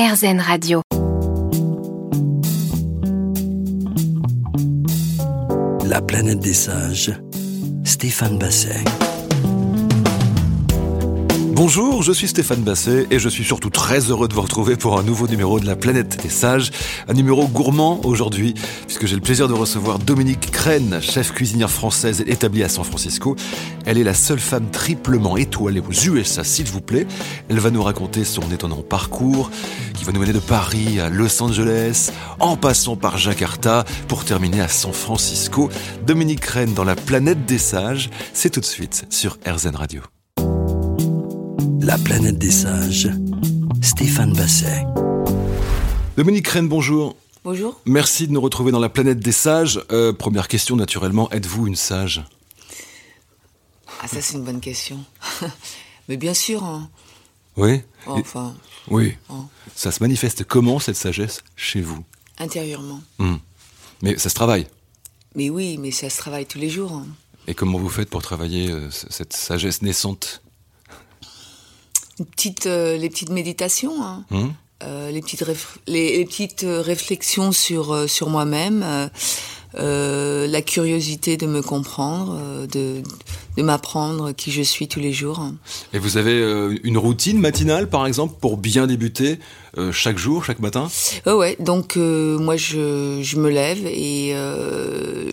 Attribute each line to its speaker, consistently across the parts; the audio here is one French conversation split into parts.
Speaker 1: RZN Radio.
Speaker 2: La planète des singes, Stéphane Basset.
Speaker 3: Bonjour, je suis Stéphane Basset et je suis surtout très heureux de vous retrouver pour un nouveau numéro de la planète des sages. Un numéro gourmand aujourd'hui, puisque j'ai le plaisir de recevoir Dominique Crène, chef cuisinière française établie à San Francisco. Elle est la seule femme triplement étoilée aux USA, s'il vous plaît. Elle va nous raconter son étonnant parcours, qui va nous mener de Paris à Los Angeles, en passant par Jakarta, pour terminer à San Francisco. Dominique Crène dans la planète des sages, c'est tout de suite sur RZN Radio.
Speaker 2: La planète des sages, Stéphane Basset.
Speaker 3: Dominique Crène, bonjour.
Speaker 4: Bonjour.
Speaker 3: Merci de nous retrouver dans la planète des sages. Euh, première question, naturellement, êtes-vous une sage?
Speaker 4: Ah, ça, c'est une bonne question. Mais bien sûr. hein.
Speaker 3: Oui
Speaker 4: Enfin,
Speaker 3: Oui.
Speaker 4: Oh.
Speaker 3: Ça se manifeste comment, cette sagesse, chez vous?
Speaker 4: Intérieurement.
Speaker 3: Hmm. Mais ça se travaille.
Speaker 4: Mais oui, mais ça se travaille tous les jours. hein.
Speaker 3: Et comment vous faites pour travailler euh, cette sagesse naissante?
Speaker 4: Une petite, euh, les petites méditations, hein.
Speaker 3: Hmm
Speaker 4: Euh, les, petites réf- les, les petites euh, réflexions sur, sur moi-même, la curiosité de me comprendre, de, de m'apprendre qui je suis tous les jours. hein.
Speaker 3: Et vous avez une routine matinale, par exemple, pour bien débuter chaque jour, chaque matin?
Speaker 4: Ouais, ouais. Donc moi, je, je me lève et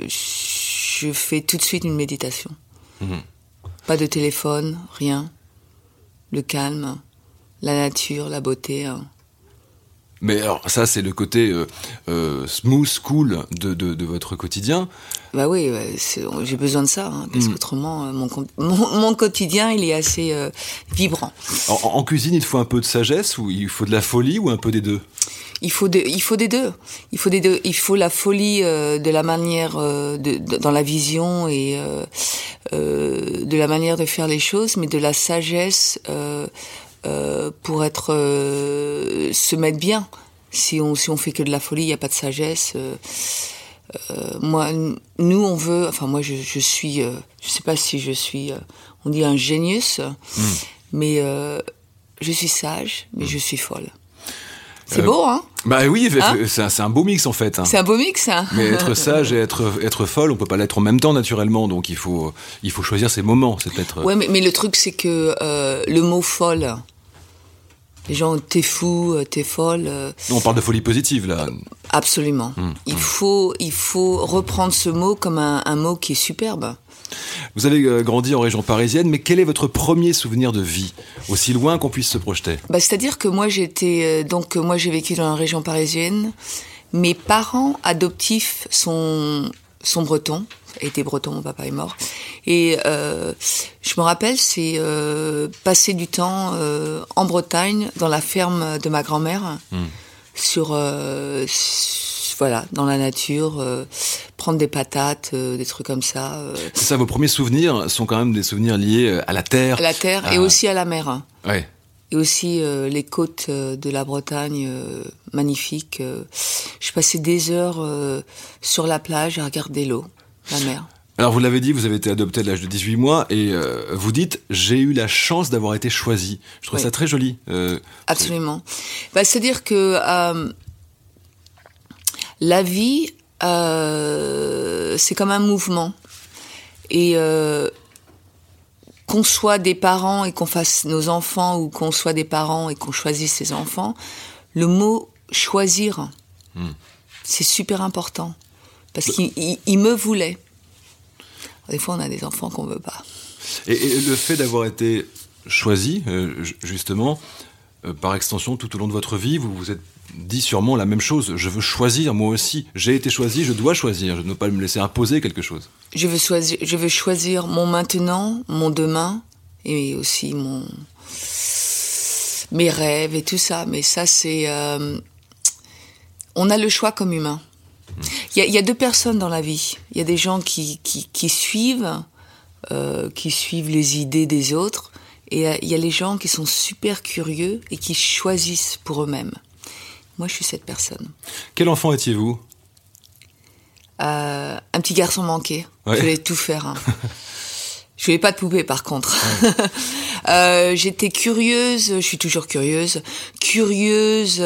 Speaker 4: je fais tout de suite une méditation.
Speaker 3: Mhm.
Speaker 4: Pas de téléphone, rien. Le calme, la nature, la beauté. hein.
Speaker 3: Mais alors, ça, c'est le côté euh, euh, smooth, cool de, de, de votre quotidien.
Speaker 4: Bah oui, j'ai besoin de ça, hein, parce
Speaker 3: Mhm.
Speaker 4: qu'autrement, euh, mon, mon, mon quotidien, il est assez euh, vibrant.
Speaker 3: En, en cuisine, il faut un peu de sagesse, ou il faut de la folie, ou un peu des deux?
Speaker 4: Il faut, de- il faut des deux. Il faut des deux. Il faut la folie euh, de la manière, euh, de, de- dans la vision et euh, euh, de la manière de faire les choses, mais de la sagesse euh, euh, pour être euh, se mettre bien. Si on si on fait que de la folie, il n'y a pas de sagesse. euh, euh, moi, nous, on veut. Enfin, moi, je, je suis. euh, je sais pas si je suis. euh, on dit un génius, mais euh, je suis sage, mais je suis folle. C'est beau, hein?
Speaker 3: Bah oui,
Speaker 4: Hein?
Speaker 3: c'est un, beau mix en fait. hein.
Speaker 4: C'est un beau mix, hein?
Speaker 3: Mais être sage et être, être folle, on peut pas l'être en même temps naturellement, donc il faut, il faut choisir ses moments. C'est peut-être.
Speaker 4: Ouais, mais, mais le truc, c'est que euh, le mot folle, les gens, t'es fou, euh, t'es folle, euh,
Speaker 3: On parle de folie positive là.
Speaker 4: Absolument.
Speaker 3: Mmh,
Speaker 4: Il, faut, il faut reprendre ce mot comme un, un mot qui est superbe.
Speaker 3: Vous avez euh, grandi en région parisienne, mais quel est votre premier souvenir de vie, aussi loin qu'on puisse se projeter?
Speaker 4: Bah, C'est-à-dire que moi, j'étais. euh, donc, euh, moi, j'ai vécu dans la région parisienne. Mes parents adoptifs sont, sont bretons. étaient bretons, mon papa est mort. Et euh, je me rappelle, c'est euh, passer du temps euh, en Bretagne, dans la ferme de ma grand-mère, sur. euh, voilà, dans la nature, euh, prendre des patates, euh, des trucs comme ça, euh,
Speaker 3: C'est ça, vos premiers souvenirs sont quand même des souvenirs liés euh, à la terre.
Speaker 4: à la terre et aussi à la mer. hein.
Speaker 3: Ouais.
Speaker 4: Et aussi euh, les côtes euh, de la Bretagne, euh, magnifiques. euh. je passais des heures euh, sur la plage à regarder l'eau, la mer.
Speaker 3: Alors vous l'avez dit, vous avez été adopté à l'âge de 18 mois et euh, vous dites j'ai eu la chance d'avoir été choisi. Je trouve
Speaker 4: Oui.
Speaker 3: ça très joli. Euh,
Speaker 4: Absolument. Bah, C'est-à-dire que euh, la vie, c'est comme un mouvement. Et qu'on soit des parents et qu'on fasse nos enfants ou qu'on soit des parents et qu'on choisisse ses enfants, le mot choisir, c'est super important. Parce qu'il il- il me voulait. Des fois, on a des enfants qu'on veut pas.
Speaker 3: Et, et le fait d'avoir été choisi, euh, ju- justement, euh, par extension, tout au long de votre vie, vous vous êtes dit sûrement la même chose. Je veux choisir, moi aussi. J'ai été choisi, je dois choisir. Je ne veux pas me laisser imposer quelque chose.
Speaker 4: Je veux choisir, je veux choisir mon maintenant, mon demain et aussi mon mes rêves et tout ça. Mais ça, c'est euh, on a le choix comme humain. Il y, a, il y a deux personnes dans la vie. Il y a des gens qui qui, qui suivent euh, qui suivent les idées des autres et euh, il y a les gens qui sont super curieux et qui choisissent pour eux-mêmes. Moi, je suis cette personne.
Speaker 3: Quel enfant étiez-vous?
Speaker 4: Euh, un petit garçon manqué.
Speaker 3: Ouais.
Speaker 4: Je voulais tout faire. hein. Je voulais pas de poupée par contre. euh, J'étais curieuse, je suis toujours curieuse, curieuse,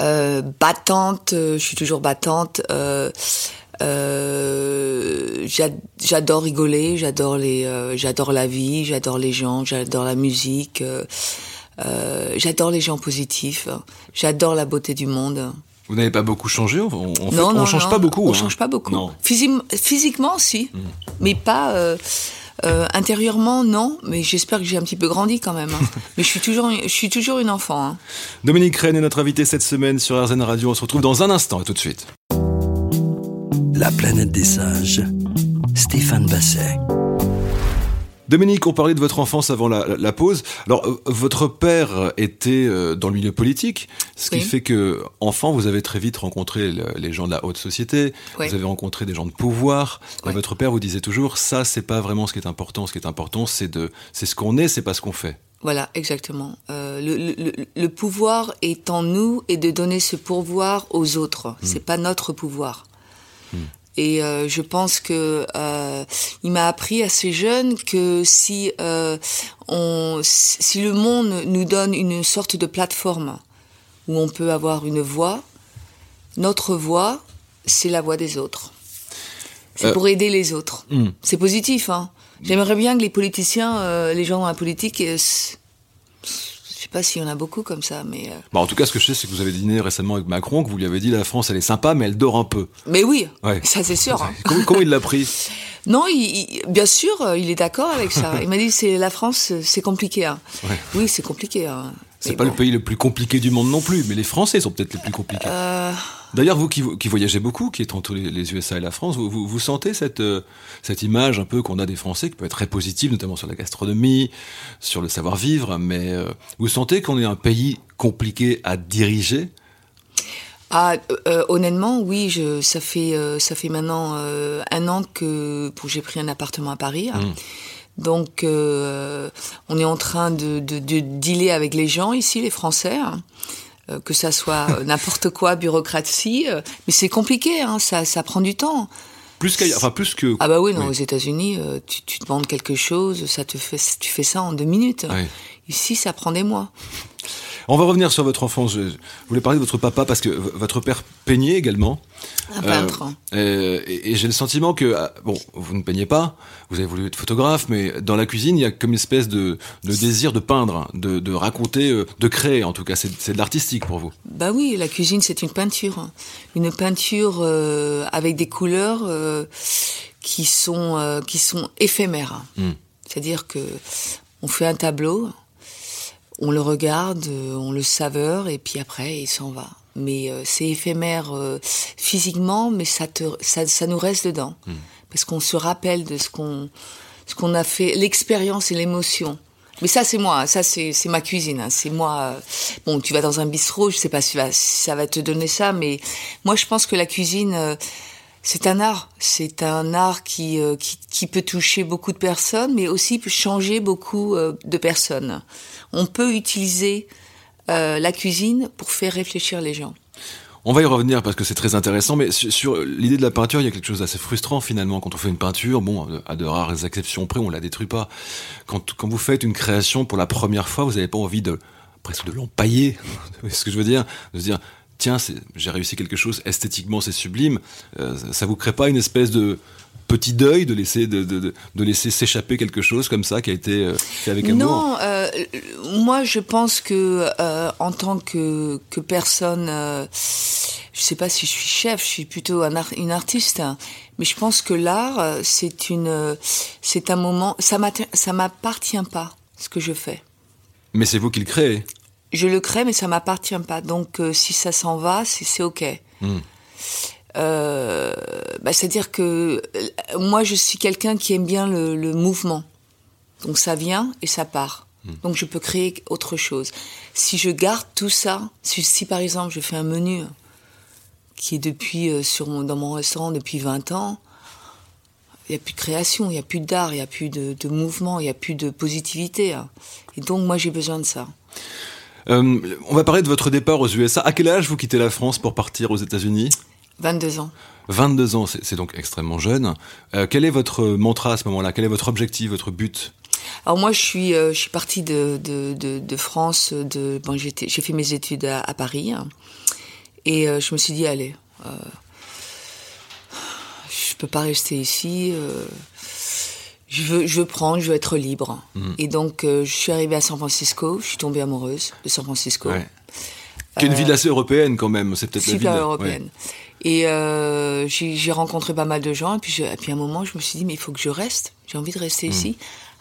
Speaker 4: euh, battante, euh, je suis toujours battante. Euh, euh, j'adore rigoler, j'adore les, euh, j'adore la vie, j'adore les gens, j'adore la musique, euh, euh, j'adore les gens positifs, j'adore la beauté du monde.
Speaker 3: Vous n'avez pas beaucoup changé
Speaker 4: non, non,
Speaker 3: on change
Speaker 4: non,
Speaker 3: pas beaucoup.
Speaker 4: On
Speaker 3: hein.
Speaker 4: change pas beaucoup. Physi- physiquement, si,
Speaker 3: Mm.
Speaker 4: mais pas euh, intérieurement, non. Mais j'espère que j'ai un petit peu grandi quand même. hein. mais je suis toujours, je suis toujours une enfant. hein.
Speaker 3: Dominique Rennes est notre invité cette semaine sur RZN Radio. On se retrouve dans un instant et tout de suite.
Speaker 2: La planète des singes. Stéphane Basset.
Speaker 3: Dominique, on parlait de votre enfance avant la, la- la pause. Alors, euh, votre père était euh, dans le milieu politique, ce qui
Speaker 4: Oui.
Speaker 3: fait que, enfant, vous avez très vite rencontré le- les gens de la haute société,
Speaker 4: Oui.
Speaker 3: vous avez rencontré des gens de pouvoir, et votre père vous disait toujours, ça, c'est pas vraiment ce qui est important. Ce qui est important, c'est de, c'est ce qu'on est, c'est pas ce qu'on fait.
Speaker 4: Voilà, exactement. Euh, le, le- le- le pouvoir est en nous et de donner ce pouvoir aux autres. C'est pas notre pouvoir. Et euh, je pense que euh, il m'a appris assez jeune que si euh, on, si le monde nous donne une sorte de plateforme où on peut avoir une voix, notre voix, c'est la voix des autres. C'est
Speaker 3: Euh,
Speaker 4: pour aider les autres.
Speaker 3: hmm.
Speaker 4: C'est positif, hein. J'aimerais bien que les politiciens, euh, les gens dans la politique, euh, s- je sais pas s'il y en a beaucoup comme ça, mais euh,
Speaker 3: Bon, en tout cas, ce que je sais, c'est que vous avez dîné récemment avec Macron, que vous lui avez dit, la France, elle est sympa, mais elle dort un peu.
Speaker 4: mais oui,
Speaker 3: Ouais.
Speaker 4: ça c'est sûr. hein.
Speaker 3: Comment, comment il l'a pris?
Speaker 4: Non, il, il- bien sûr, euh, il est d'accord avec ça. Il m'a dit c'est la France, euh, c'est compliqué. hein.
Speaker 3: Ouais.
Speaker 4: Oui, c'est compliqué. hein.
Speaker 3: C'est pas
Speaker 4: bon.
Speaker 3: le pays le plus compliqué du monde non plus, mais les Français sont peut-être les plus compliqués.
Speaker 4: Euh,
Speaker 3: D'ailleurs, vous qui, qui voyagez beaucoup, qui êtes entre les, les USA et la France, vous, vous, vous sentez cette, euh, cette image un peu qu'on a des Français, qui peut être très positive, notamment sur la gastronomie, sur le savoir-vivre, mais euh, vous sentez qu'on est un pays compliqué à diriger?
Speaker 4: Ah, euh, honnêtement, oui, je, ça fait ça fait maintenant un an que j'ai pris un appartement à Paris. hein. Donc, on est en train de, de, de dealer avec les gens ici, les Français, hein. Euh, que ça soit euh, n'importe quoi, bureaucratie, euh, mais c'est compliqué, hein, ça, ça prend du temps.
Speaker 3: Plus qu'ailleurs, enfin plus que.
Speaker 4: Ah bah oui, non,
Speaker 3: Oui.
Speaker 4: aux États-Unis, euh, tu, tu demandes quelque chose, ça te fait, tu fais ça en deux minutes. Ici, ça prend des mois.
Speaker 3: On va revenir sur votre enfance. Je, je voulais parler de votre papa parce que votre père peignait également.
Speaker 4: Un
Speaker 3: Euh,
Speaker 4: peintre.
Speaker 3: Euh, et et j'ai le sentiment que, ah, bon, vous ne peignez pas, vous avez voulu être photographe, mais dans la cuisine, il y a comme une espèce de, de désir de peindre, de, de raconter, euh, de créer en tout cas. C'est de l'artistique pour vous.
Speaker 4: Bah oui, la cuisine c'est une peinture, hein. une peinture euh, avec des couleurs euh, qui sont euh, qui sont éphémères.
Speaker 3: Mm.
Speaker 4: C'est-à-dire que on fait un tableau, on le regarde, euh, on le saveur et puis après il s'en va. Mais euh, c'est éphémère euh, physiquement, mais ça te ça, ça nous reste dedans parce qu'on se rappelle de ce qu'on ce qu'on a fait, l'expérience et l'émotion. Mais ça, c'est moi, ça, c'est c'est ma cuisine, hein. c'est moi. euh, Bon, tu vas dans un bistrot, je sais pas si ça va te donner ça, mais moi, je pense que la cuisine, euh, c'est un art. C'est un art qui, euh, qui, qui peut toucher beaucoup de personnes, mais aussi peut changer beaucoup euh, de personnes. On peut utiliser euh, la cuisine pour faire réfléchir les gens.
Speaker 3: On va y revenir parce que c'est très intéressant, mais sur, l'idée de la peinture, il y a quelque chose d'assez frustrant finalement quand on fait une peinture. Bon, à de rares exceptions près, on la détruit pas. Quand, quand vous faites une création pour la première fois, vous n'avez pas envie de presque de l'empailler. Voyez ce que je veux dire? De se dire, tiens, j'ai réussi quelque chose, esthétiquement c'est sublime. Euh, ça vous crée pas une espèce de petit deuil de laisser de, de, de, de laisser s'échapper quelque chose comme ça qui a été euh, fait avec amour
Speaker 4: Non, euh, moi je pense que euh, en tant que, que personne, je sais pas si je suis chef, je suis plutôt un une artiste, hein, mais je pense que l'art c'est une, c'est un moment, ça m'appartient pas ce que je fais.
Speaker 3: Mais c'est vous qui le créez.
Speaker 4: Je le crée, mais ça m'appartient pas. Donc euh, si ça s'en va, c'est c'est ok.
Speaker 3: Hmm.
Speaker 4: Euh, bah, c'est-à-dire que euh, moi je suis quelqu'un qui aime bien le, le mouvement. Donc ça vient et ça part. Donc je peux créer autre chose. Si je garde tout ça, si, si par exemple je fais un menu qui est depuis euh, sur mon, dans mon restaurant depuis 20 ans, il n'y a plus de création, il n'y a plus d'art, il n'y a plus de, de mouvement, il n'y a plus de positivité. hein. Et donc moi j'ai besoin de ça.
Speaker 3: Euh, on va parler de votre départ aux USA. À quel âge vous quittez la France pour partir aux États-Unis?
Speaker 4: 22 ans.
Speaker 3: 22 ans, c'est donc extrêmement jeune. Euh, quel est votre mantra à ce moment-là? Quel est votre objectif, votre but?
Speaker 4: Alors moi, je suis, euh, je suis partie de, de, de, de France. De, bon, j'ai fait mes études à, à Paris, hein, et euh, je me suis dit, allez, je peux pas rester ici. Euh, je veux, je veux prendre, je veux être libre. Mm. Et donc, euh, je suis arrivée à San Francisco. Je suis tombée amoureuse de San Francisco. Ouais.
Speaker 3: Qui est une ville assez européenne quand même. C'est peut-être la ville
Speaker 4: européenne. Ouais. Et euh, j'ai rencontré pas mal de gens. Et puis, je, et puis à un moment, je me suis dit, mais il faut que je reste. J'ai envie de rester mm. ici.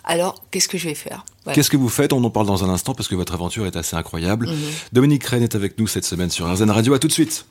Speaker 4: Alors, qu'est-ce que je vais faire?
Speaker 3: Voilà. Qu'est-ce que vous faites? On en parle dans un instant parce que votre aventure est assez incroyable. -hmm. Dominique Rennes est avec nous cette semaine sur RZN Radio. À tout de suite.